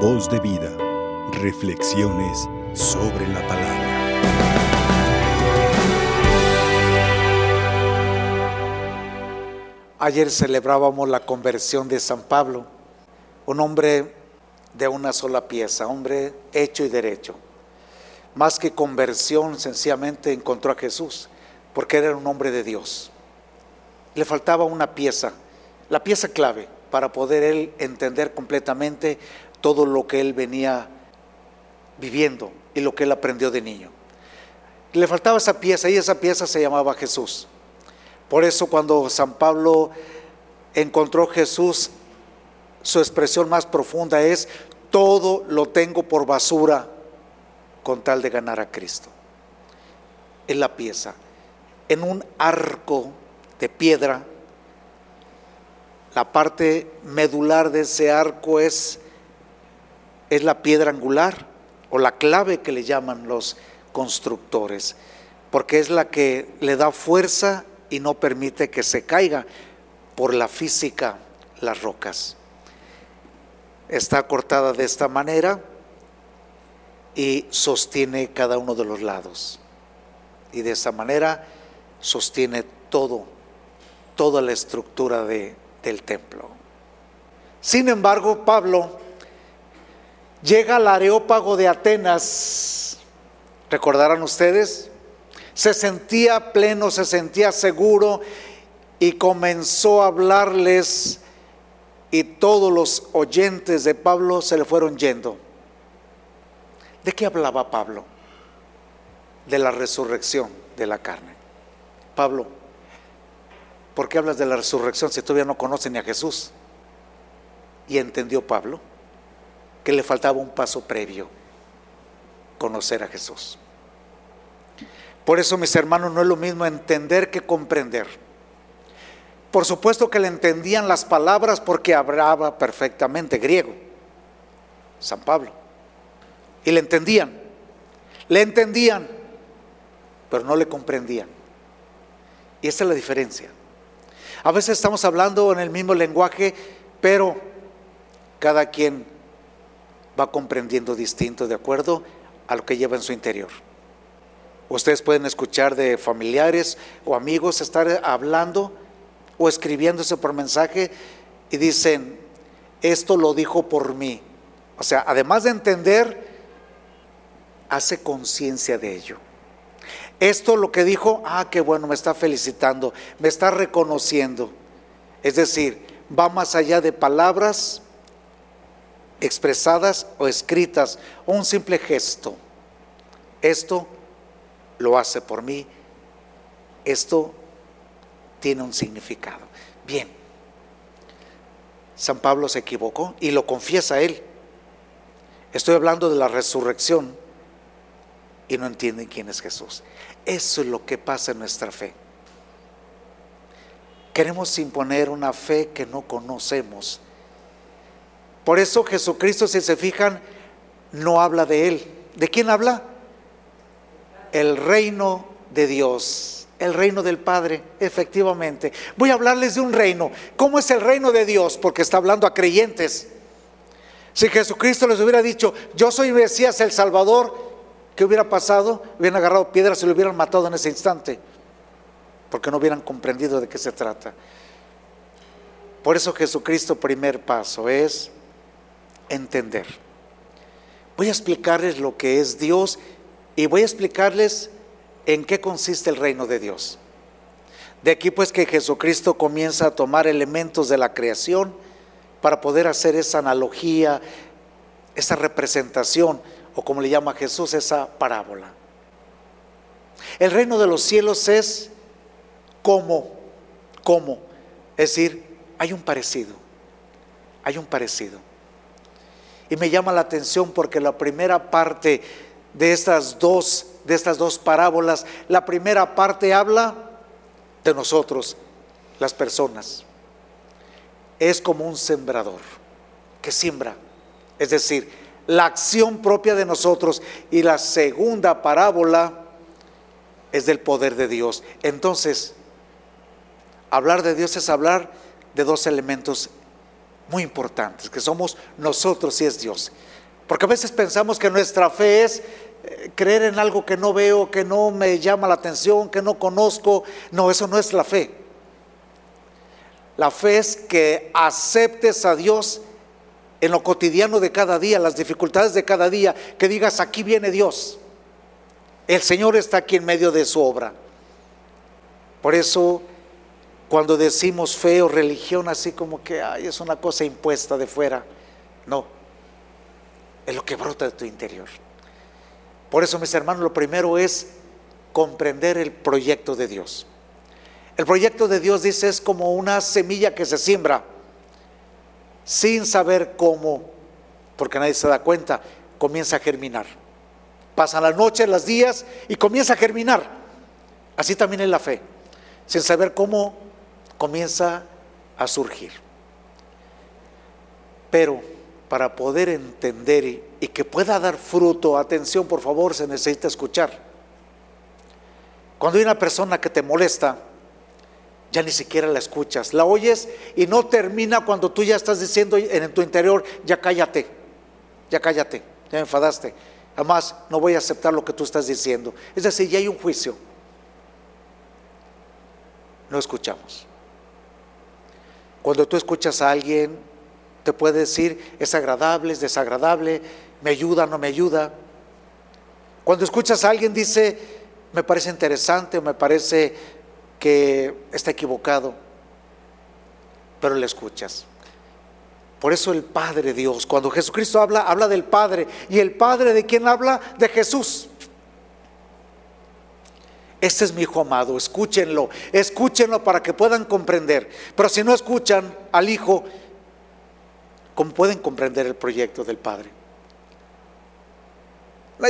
Voz de vida. Reflexiones sobre la palabra. Ayer celebrábamos la conversión de San Pablo, un hombre de una sola pieza, hombre hecho y derecho. Más que conversión, sencillamente encontró a Jesús, porque era un hombre de Dios. Le faltaba una pieza, la pieza clave para poder él entender completamente todo lo que él venía viviendo y lo que él aprendió de niño. Le faltaba esa pieza y esa pieza se llamaba Jesús. Por eso cuando San Pablo encontró Jesús, su expresión más profunda es, todo lo tengo por basura con tal de ganar a Cristo. Es la pieza. En un arco de piedra, la parte medular de ese arco es, es la piedra angular o la clave que le llaman los constructores, porque es la que le da fuerza y no permite que se caiga por la física las rocas. Está cortada de esta manera y sostiene cada uno de los lados. Y de esa manera sostiene todo, toda la estructura de, del templo. Sin embargo, Pablo llega al Areópago de Atenas. ¿Recordarán ustedes? se sentía pleno, se sentía seguro y comenzó a hablarles y todos los oyentes de Pablo se le fueron yendo. ¿De qué hablaba Pablo? De la resurrección de la carne. Pablo, ¿por qué hablas de la resurrección si todavía no conoces ni a Jesús? Y entendió Pablo que le faltaba un paso previo, conocer a Jesús. Por eso, mis hermanos, no es lo mismo entender que comprender. Por supuesto que le entendían las palabras porque hablaba perfectamente griego, San Pablo. Y le entendían, le entendían, pero no le comprendían. Y esa es la diferencia. A veces estamos hablando en el mismo lenguaje, pero cada quien va comprendiendo distinto de acuerdo a lo que lleva en su interior. Ustedes pueden escuchar de familiares o amigos estar hablando o escribiéndose por mensaje y dicen, esto lo dijo por mí. O sea, además de entender, hace conciencia de ello. Esto lo que dijo, ah, qué bueno, me está felicitando, me está reconociendo. Es decir, va más allá de palabras expresadas o escritas, o un simple gesto. Esto lo hace por mí, esto tiene un significado. Bien, San Pablo se equivocó y lo confiesa él. Estoy hablando de la resurrección y no entienden quién es Jesús. Eso es lo que pasa en nuestra fe. Queremos imponer una fe que no conocemos. Por eso Jesucristo, si se fijan, no habla de él. ¿De quién habla? el reino de Dios, el reino del Padre, efectivamente. Voy a hablarles de un reino. ¿Cómo es el reino de Dios? Porque está hablando a creyentes. Si Jesucristo les hubiera dicho, yo soy Mesías el Salvador, ¿qué hubiera pasado? Hubieran agarrado piedras y lo hubieran matado en ese instante, porque no hubieran comprendido de qué se trata. Por eso Jesucristo, primer paso, es entender. Voy a explicarles lo que es Dios y voy a explicarles en qué consiste el reino de Dios. De aquí pues que Jesucristo comienza a tomar elementos de la creación para poder hacer esa analogía, esa representación, o como le llama Jesús, esa parábola. El reino de los cielos es como, como, es decir, hay un parecido, hay un parecido. Y me llama la atención porque la primera parte de estas dos, de estas dos parábolas. La primera parte habla de nosotros, las personas. Es como un sembrador que siembra, es decir, la acción propia de nosotros. Y la segunda parábola es del poder de Dios. Entonces, hablar de Dios es hablar de dos elementos muy importantes, que somos nosotros y es Dios. Porque a veces pensamos que nuestra fe es eh, creer en algo que no veo, que no me llama la atención, que no conozco. No, eso no es la fe. La fe es que aceptes a Dios en lo cotidiano de cada día, las dificultades de cada día, que digas, aquí viene Dios. El Señor está aquí en medio de su obra. Por eso, cuando decimos fe o religión, así como que ay, es una cosa impuesta de fuera, no, es lo que brota de tu interior. Por eso, mis hermanos, lo primero es comprender el proyecto de Dios. El proyecto de Dios, dice, es como una semilla que se siembra sin saber cómo, porque nadie se da cuenta, comienza a germinar. Pasan las noches, los días y comienza a germinar. Así también es la fe, sin saber cómo comienza a surgir. Pero para poder entender y, que pueda dar fruto, atención por favor, se necesita escuchar. Cuando hay una persona que te molesta, ya ni siquiera la escuchas, la oyes y no termina cuando tú ya estás diciendo en tu interior, ya cállate, ya cállate, ya me enfadaste, además no voy a aceptar lo que tú estás diciendo. Es decir, ya hay un juicio. No escuchamos. Cuando tú escuchas a alguien, te puede decir, es agradable, es desagradable, me ayuda, no me ayuda. Cuando escuchas a alguien dice, me parece interesante o me parece que está equivocado, pero le escuchas. Por eso el Padre Dios, cuando Jesucristo habla, habla del Padre. ¿Y el Padre de quién habla? De Jesús. Este es mi Hijo amado, escúchenlo, escúchenlo para que puedan comprender. Pero si no escuchan al Hijo, ¿cómo pueden comprender el proyecto del Padre?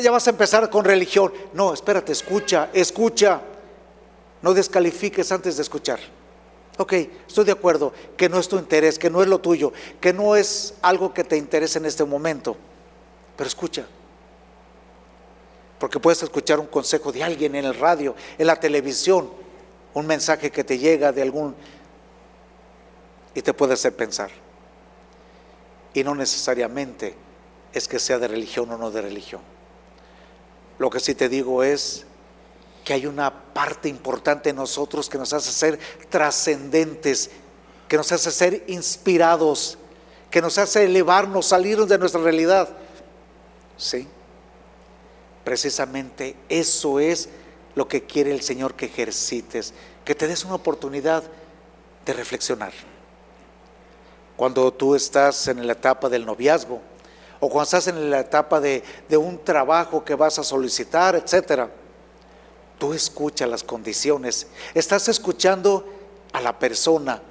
Ya vas a empezar con religión. No, espérate, escucha, escucha. No descalifiques antes de escuchar. Ok, estoy de acuerdo que no es tu interés, que no es lo tuyo, que no es algo que te interese en este momento, pero escucha. Porque puedes escuchar un consejo de alguien en el radio, en la televisión, un mensaje que te llega de algún y te puede hacer pensar. Y no necesariamente es que sea de religión o no de religión. Lo que sí te digo es que hay una parte importante en nosotros que nos hace ser trascendentes, que nos hace ser inspirados, que nos hace elevarnos, salirnos de nuestra realidad. Sí, precisamente eso es lo que quiere el Señor que ejercites, que te des una oportunidad de reflexionar. Cuando tú estás en la etapa del noviazgo, o cuando estás en la etapa de, de un trabajo que vas a solicitar, etcétera Tú escuchas las condiciones, estás escuchando a la persona.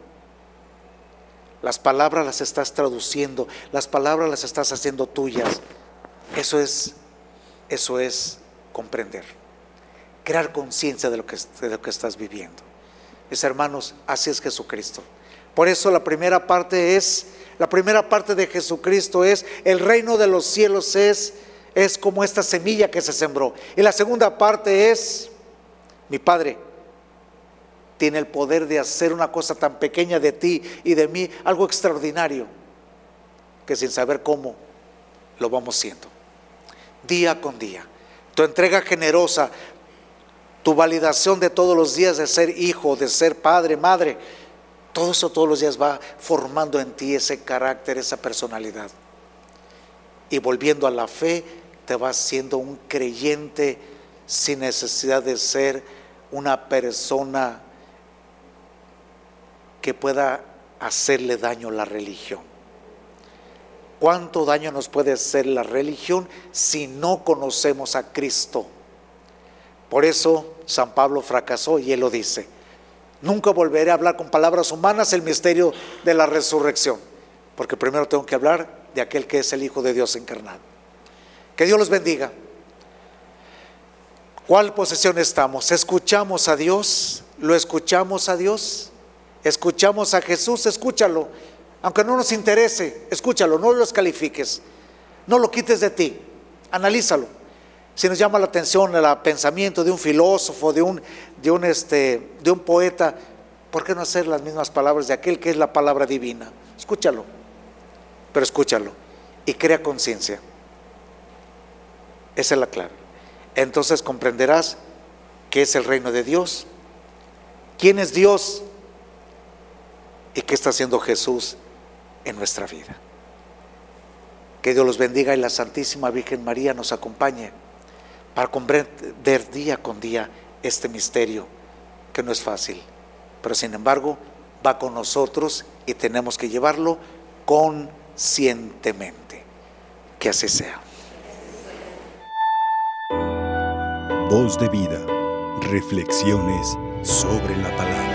Las palabras las estás traduciendo, las palabras las estás haciendo tuyas. Eso es eso es comprender. Crear conciencia de, lo que, de lo que estás viviendo. Mis hermanos, así es Jesucristo. Por eso la primera parte es, la primera parte de Jesucristo es, el reino de los cielos es, es como esta semilla que se sembró. Y la segunda parte es, mi Padre tiene el poder de hacer una cosa tan pequeña de ti y de mí, algo extraordinario, que sin saber cómo lo vamos siendo. Día con día. Tu entrega generosa, tu validación de todos los días de ser hijo, de ser padre, madre, todo eso todos los días va formando en ti ese carácter, esa personalidad. Y volviendo a la fe, te vas siendo un creyente sin necesidad de ser una persona que pueda hacerle daño a la religión. ¿Cuánto daño nos puede hacer la religión si no conocemos a Cristo? Por eso San Pablo fracasó y él lo dice. Nunca volveré a hablar con palabras humanas el misterio de la resurrección, porque primero tengo que hablar de aquel que es el Hijo de Dios encarnado. Que Dios los bendiga. ¿Cuál posesión estamos? ¿Escuchamos a Dios? ¿Lo escuchamos a Dios? ¿Escuchamos a Jesús? Escúchalo. Aunque no nos interese, escúchalo, no lo descalifiques. No lo quites de ti. Analízalo. Si nos llama la atención el pensamiento de un filósofo, de un, de un, este, de un poeta, ¿por qué no hacer las mismas palabras de aquel que es la palabra divina? Escúchalo. pero escúchalo y crea conciencia. Esa es la clave. Entonces comprenderás qué es el reino de Dios, quién es Dios y qué está haciendo Jesús en nuestra vida. Que Dios los bendiga y la Santísima Virgen María nos acompañe para comprender día con día este misterio que no es fácil, pero sin embargo va con nosotros y tenemos que llevarlo conscientemente. Que así sea. Voz de vida. Reflexiones sobre la palabra.